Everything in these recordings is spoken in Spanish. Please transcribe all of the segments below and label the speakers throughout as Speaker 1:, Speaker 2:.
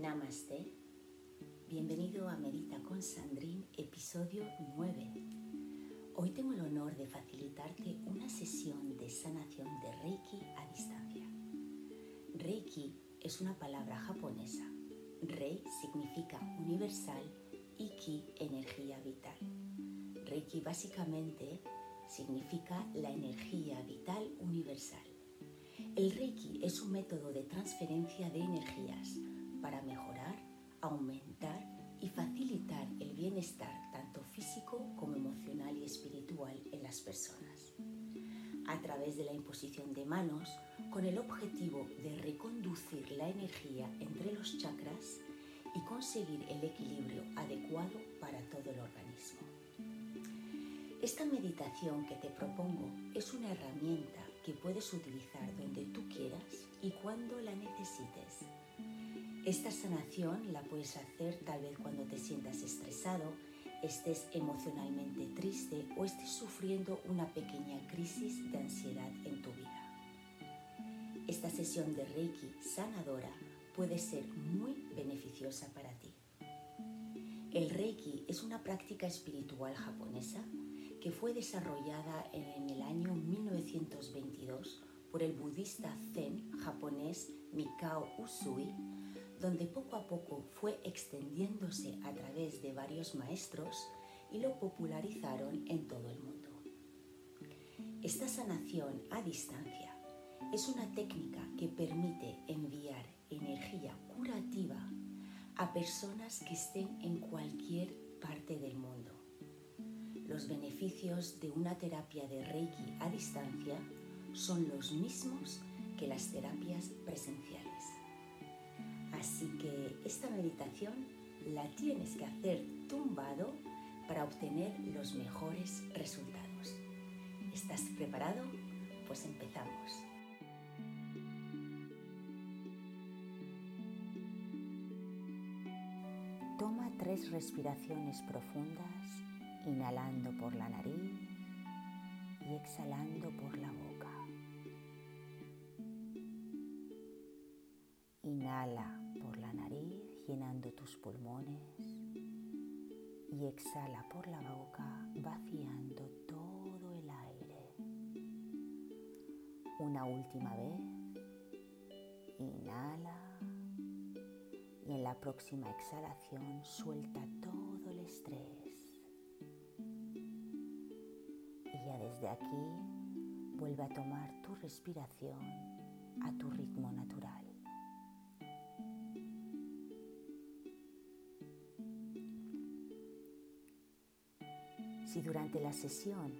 Speaker 1: Namaste. Bienvenido a Medita con Sandrine, episodio 9. Hoy tengo el honor de facilitarte una sesión de sanación de Reiki a distancia. Reiki es una palabra japonesa. Rei significa universal y Ki energía vital. Reiki básicamente significa la energía vital universal. El Reiki es un método de transferencia de energías para mejorar, aumentar y facilitar el bienestar tanto físico como emocional y espiritual en las personas. A través de la imposición de manos, con el objetivo de reconducir la energía entre los chakras y conseguir el equilibrio adecuado para todo el organismo. Esta meditación que te propongo es una herramienta que puedes utilizar donde tú quieras y cuando la necesites. Esta sanación la puedes hacer tal vez cuando te sientas estresado, estés emocionalmente triste o estés sufriendo una pequeña crisis de ansiedad en tu vida. Esta sesión de Reiki sanadora puede ser muy beneficiosa para ti. El Reiki es una práctica espiritual japonesa que fue desarrollada en el año 1922 por el budista zen japonés Mikao Usui, donde poco a poco fue extendiéndose a través de varios maestros y lo popularizaron en todo el mundo. Esta sanación a distancia es una técnica que permite enviar energía curativa a personas que estén en cualquier parte del mundo los beneficios de una terapia de Reiki a distancia son los mismos que las terapias presenciales. Así que esta meditación la tienes que hacer tumbado para obtener los mejores resultados. ¿Estás preparado? Pues empezamos. Toma tres respiraciones profundas inhalando por la nariz y exhalando por la boca. Inhala llenando tus pulmones y exhala por la boca vaciando todo el aire. Una última vez, inhala y en la próxima exhalación suelta todo el estrés desde aquí vuelve a tomar tu respiración a tu ritmo natural. Si durante la sesión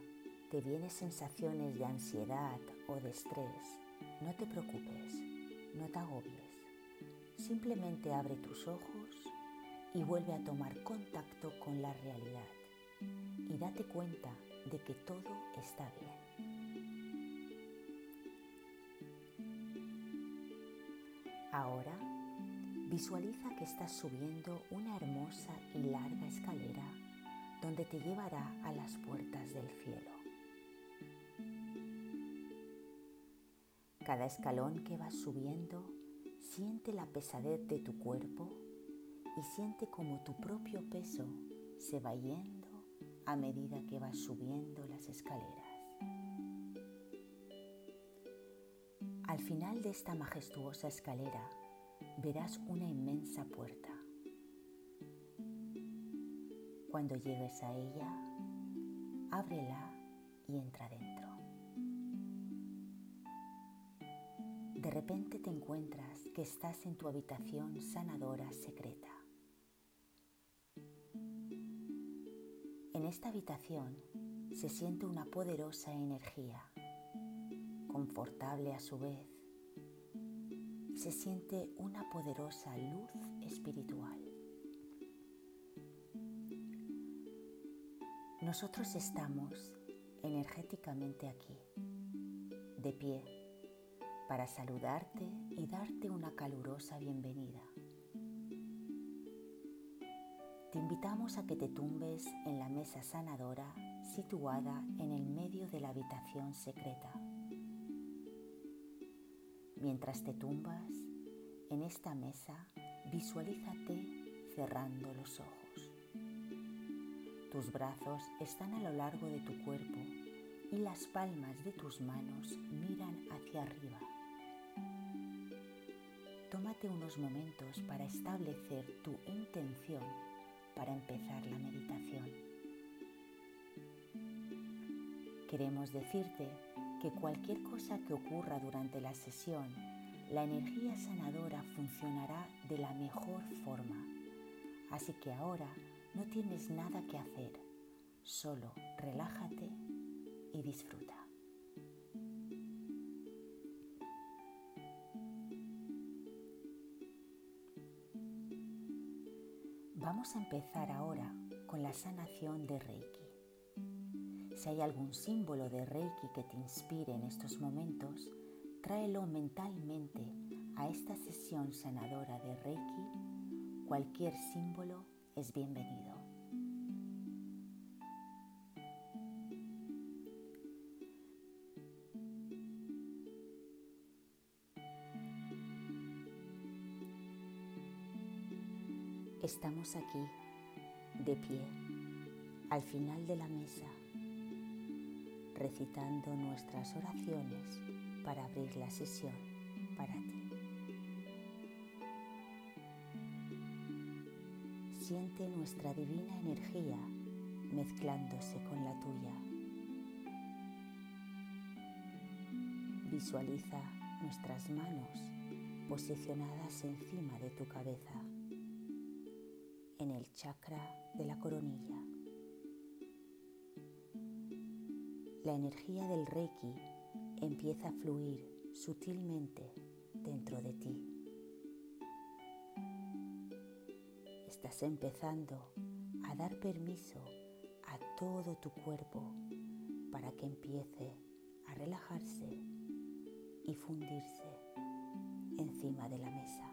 Speaker 1: te vienen sensaciones de ansiedad o de estrés, no te preocupes, no te agobies. Simplemente abre tus ojos y vuelve a tomar contacto con la realidad y date cuenta de que todo está bien. Ahora visualiza que estás subiendo una hermosa y larga escalera donde te llevará a las puertas del cielo. Cada escalón que vas subiendo siente la pesadez de tu cuerpo y siente como tu propio peso se va yendo a medida que vas subiendo las escaleras. Al final de esta majestuosa escalera verás una inmensa puerta. Cuando llegues a ella, ábrela y entra dentro. De repente te encuentras que estás en tu habitación sanadora secreta. En esta habitación se siente una poderosa energía, confortable a su vez. Se siente una poderosa luz espiritual. Nosotros estamos energéticamente aquí, de pie, para saludarte y darte una calurosa bienvenida. Te invitamos a que te tumbes en la mesa sanadora situada en el medio de la habitación secreta. Mientras te tumbas, En esta mesa visualízate cerrando los ojos. Tus brazos están a lo largo de tu cuerpo y las palmas de tus manos miran hacia arriba. Tómate unos momentos para establecer tu intención para empezar la meditación. Queremos decirte que cualquier cosa que ocurra durante la sesión, la energía sanadora funcionará de la mejor forma. Así que ahora no tienes nada que hacer, solo relájate y disfruta. Vamos a empezar ahora con la sanación de Reiki. Si hay algún símbolo de Reiki que te inspire en estos momentos, tráelo mentalmente a esta sesión sanadora de Reiki. Cualquier símbolo es bienvenido. Estamos aquí, de pie, al final de la mesa, recitando nuestras oraciones para abrir la sesión para ti. Siente nuestra divina energía mezclándose con la tuya. Visualiza nuestras manos posicionadas encima de tu cabeza en el chakra de la coronilla. La energía del Reiki empieza a fluir sutilmente dentro de ti. Estás empezando a dar permiso a todo tu cuerpo para que empiece a relajarse y fundirse encima de la mesa.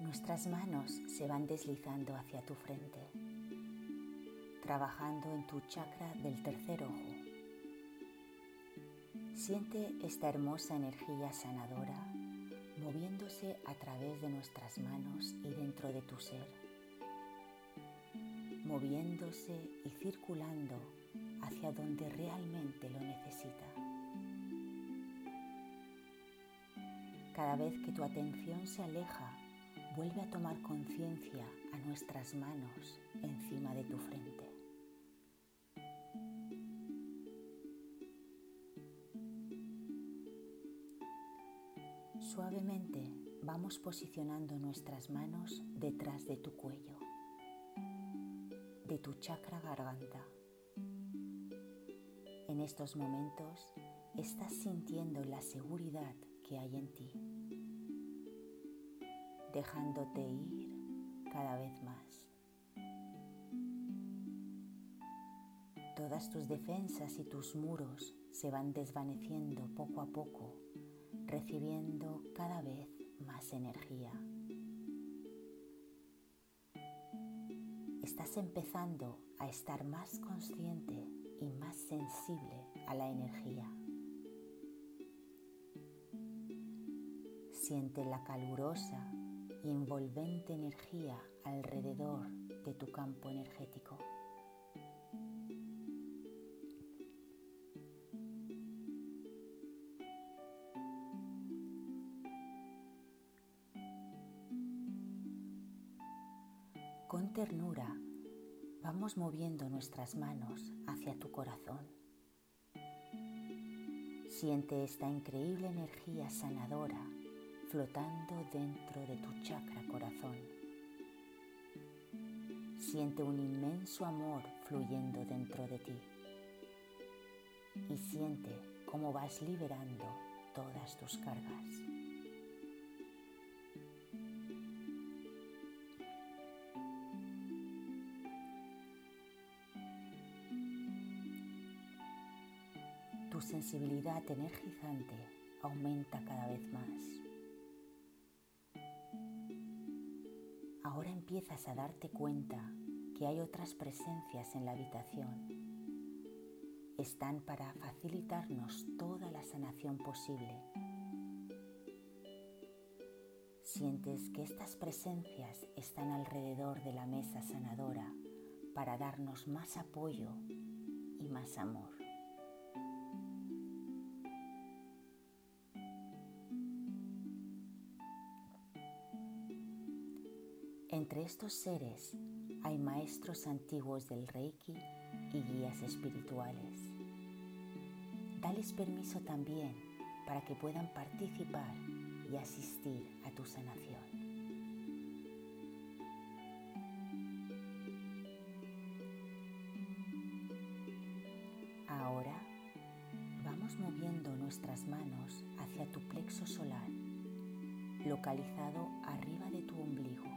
Speaker 1: Nuestras manos se van deslizando hacia tu frente, trabajando en tu chakra del tercer ojo. Siente esta hermosa energía sanadora moviéndose a través de nuestras manos y dentro de tu ser, moviéndose y circulando hacia donde realmente lo necesita. Cada vez que tu atención se aleja Vuelve a tomar conciencia a nuestras manos encima de tu frente. Suavemente vamos posicionando nuestras manos detrás de tu cuello, de tu chakra garganta. En estos momentos estás sintiendo la seguridad que hay en ti dejándote ir cada vez más. Todas tus defensas y tus muros se van desvaneciendo poco a poco, recibiendo cada vez más energía. Estás empezando a estar más consciente y más sensible a la energía. Siente la calurosa y envolvente energía alrededor de tu campo energético. Con ternura vamos moviendo nuestras manos hacia tu corazón. Siente esta increíble energía sanadora flotando dentro de tu chakra corazón. Siente un inmenso amor fluyendo dentro de ti y siente cómo vas liberando todas tus cargas. Tu sensibilidad energizante aumenta cada vez más. Ahora empiezas a darte cuenta que hay otras presencias en la habitación. Están para facilitarnos toda la sanación posible. Sientes que estas presencias están alrededor de la mesa sanadora para darnos más apoyo y más amor. Entre estos seres hay maestros antiguos del Reiki y guías espirituales. Dales permiso también para que puedan participar y asistir a tu sanación. Ahora vamos moviendo nuestras manos hacia tu plexo solar, localizado arriba de tu ombligo.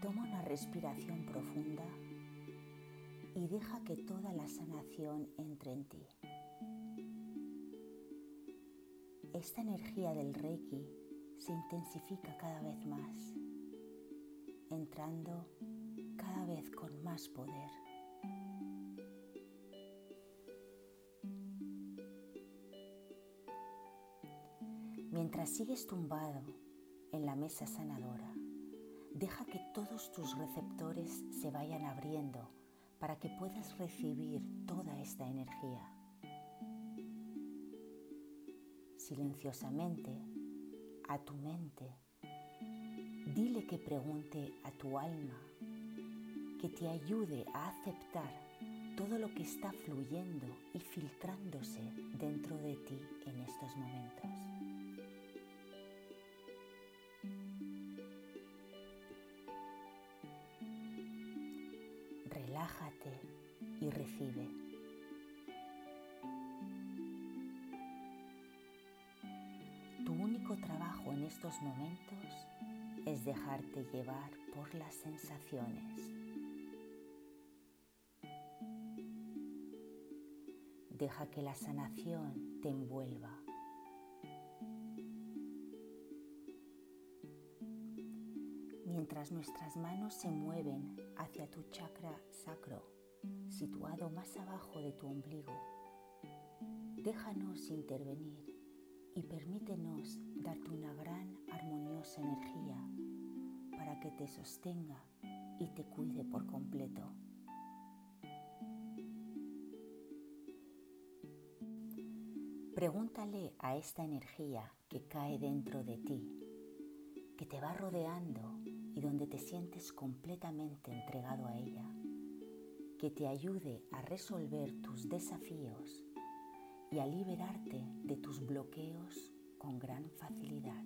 Speaker 1: Toma una respiración profunda y deja que toda la sanación entre en ti. Esta energía del Reiki se intensifica cada vez más, entrando cada vez con más poder. Mientras sigues tumbado en la mesa sanadora, Deja que todos tus receptores se vayan abriendo para que puedas recibir toda esta energía. Silenciosamente, a tu mente, dile que pregunte a tu alma, que te ayude a aceptar todo lo que está fluyendo y filtrándose dentro de ti en estos momentos. Relájate y recibe. Tu único trabajo en estos momentos es dejarte llevar por las sensaciones. Deja que la sanación te envuelva. Mientras nuestras manos se mueven hacia tu chakra sacro, situado más abajo de tu ombligo, déjanos intervenir y permítenos darte una gran armoniosa energía para que te sostenga y te cuide por completo. Pregúntale a esta energía que cae dentro de ti, que te va rodeando y donde te sientes completamente entregado a ella, que te ayude a resolver tus desafíos y a liberarte de tus bloqueos con gran facilidad.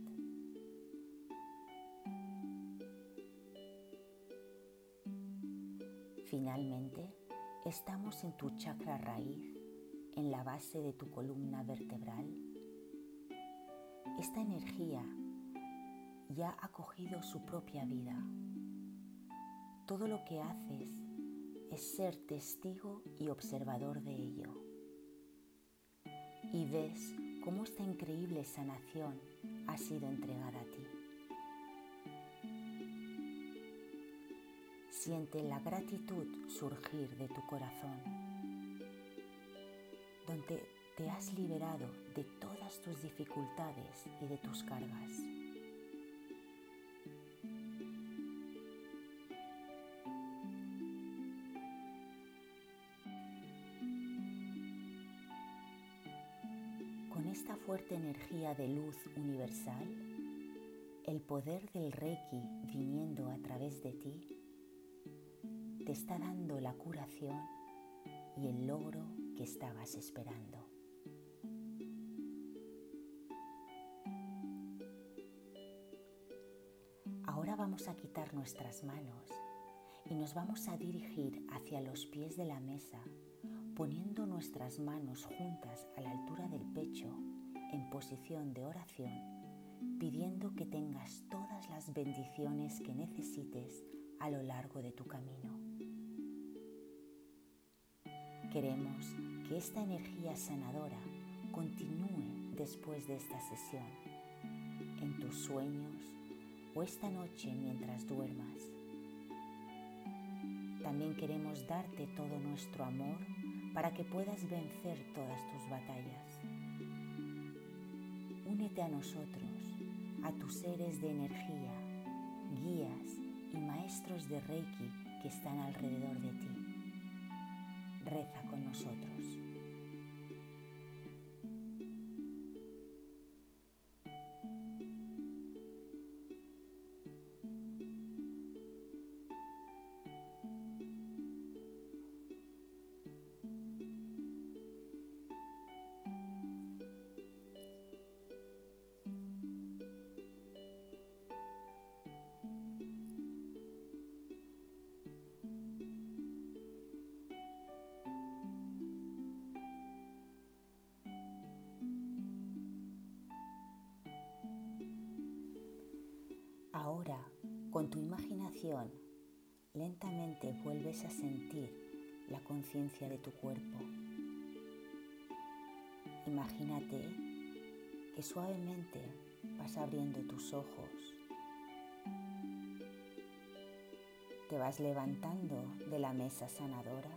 Speaker 1: Finalmente, estamos en tu chakra raíz, en la base de tu columna vertebral. Esta energía ya ha cogido su propia vida. Todo lo que haces es ser testigo y observador de ello. Y ves cómo esta increíble sanación ha sido entregada a ti. Siente la gratitud surgir de tu corazón, donde te has liberado de todas tus dificultades y de tus cargas. Fuerte energía de luz universal, el poder del Reiki viniendo a través de ti, te está dando la curación y el logro que estabas esperando. Ahora vamos a quitar nuestras manos y nos vamos a dirigir hacia los pies de la mesa, poniendo nuestras manos juntas a la altura del pecho en posición de oración, pidiendo que tengas todas las bendiciones que necesites a lo largo de tu camino. Queremos que esta energía sanadora continúe después de esta sesión, en tus sueños, o esta noche mientras duermas. También queremos darte todo nuestro amor para que puedas vencer todas tus batallas. Únete a nosotros, a tus seres de energía, guías y maestros de Reiki que están alrededor de ti. Reza con nosotros. Ahora, con tu imaginación, lentamente vuelves a sentir la conciencia de tu cuerpo. Imagínate que suavemente vas abriendo tus ojos. Te vas levantando de la mesa sanadora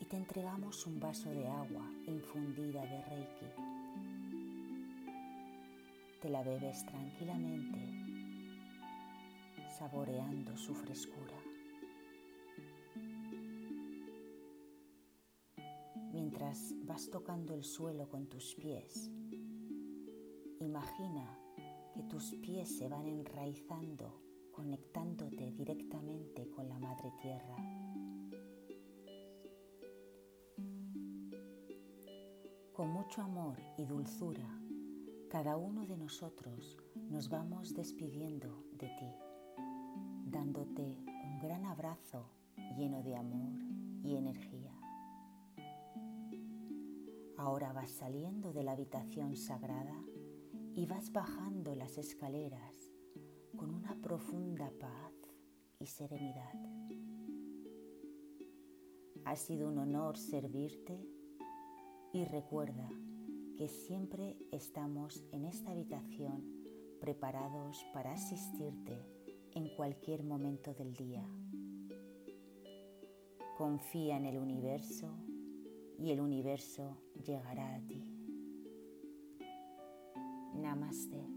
Speaker 1: y te entregamos un vaso de agua infundida de Reiki la bebes tranquilamente, saboreando su frescura. Mientras vas tocando el suelo con tus pies, imagina que tus pies se van enraizando, conectándote directamente con la Madre Tierra. Con mucho amor y dulzura, cada uno de nosotros nos vamos despidiendo de ti, dándote un gran abrazo lleno de amor y energía. Ahora vas saliendo de la habitación sagrada y vas bajando las escaleras con una profunda paz y serenidad. Ha sido un honor servirte y recuerda que siempre estamos en esta habitación preparados para asistirte en cualquier momento del día. Confía en el universo y el universo llegará a ti. Namaste.